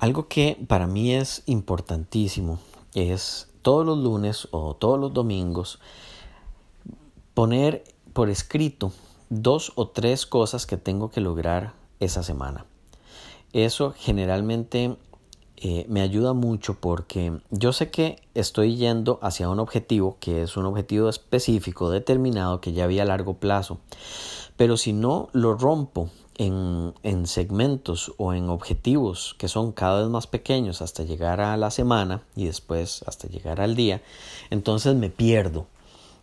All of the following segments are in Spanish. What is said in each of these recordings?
Algo que para mí es importantísimo es todos los lunes o todos los domingos poner por escrito dos o tres cosas que tengo que lograr esa semana. Eso generalmente eh, me ayuda mucho porque yo sé que estoy yendo hacia un objetivo que es un objetivo específico, determinado, que ya había a largo plazo. Pero si no lo rompo en, en, segmentos o en objetivos que son cada vez más pequeños hasta llegar a la semana y después hasta llegar al día, entonces me pierdo.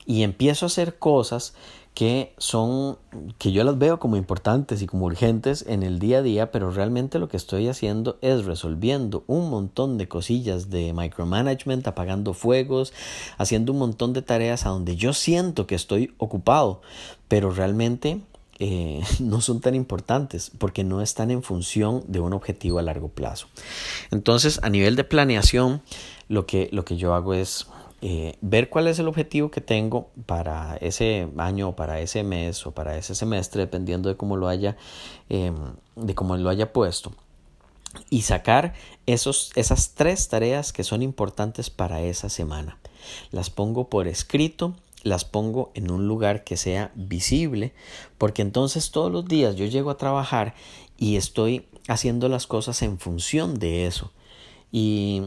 Y empiezo a hacer cosas que son que yo las veo como importantes y como urgentes en el día a día, pero realmente lo que estoy haciendo es resolviendo un montón de cosillas de micromanagement, apagando fuegos, haciendo un montón de tareas a donde yo siento que estoy ocupado, pero realmente eh, no son tan importantes porque no están en función de un objetivo a largo plazo. Entonces, a nivel de planeación, lo que, lo que yo hago es eh, ver cuál es el objetivo que tengo para ese año o para ese mes o para ese semestre, dependiendo de cómo lo haya, em, de cómo lo haya puesto. Y sacar esos, esas tres tareas que son importantes para esa semana. Las pongo por escrito, las pongo en un lugar que sea visible, porque entonces todos los días yo llego a trabajar y estoy haciendo las cosas en función de eso. Y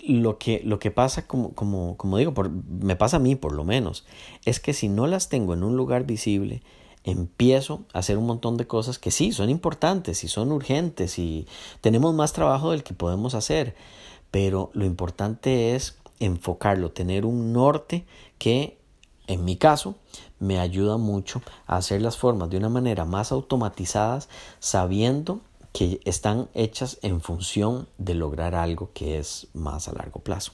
lo que, lo que pasa, como, como, como digo, me pasa a mí por lo menos, es que si no las tengo en un lugar visible, empiezo a hacer un montón de cosas que sí, son importantes y son urgentes y tenemos más trabajo del que podemos hacer, pero lo importante es enfocarlo, tener un norte que, en mi caso, me ayuda mucho a hacer las formas de una manera más automatizadas, sabiendo que están hechas en función de lograr algo que es más a largo plazo.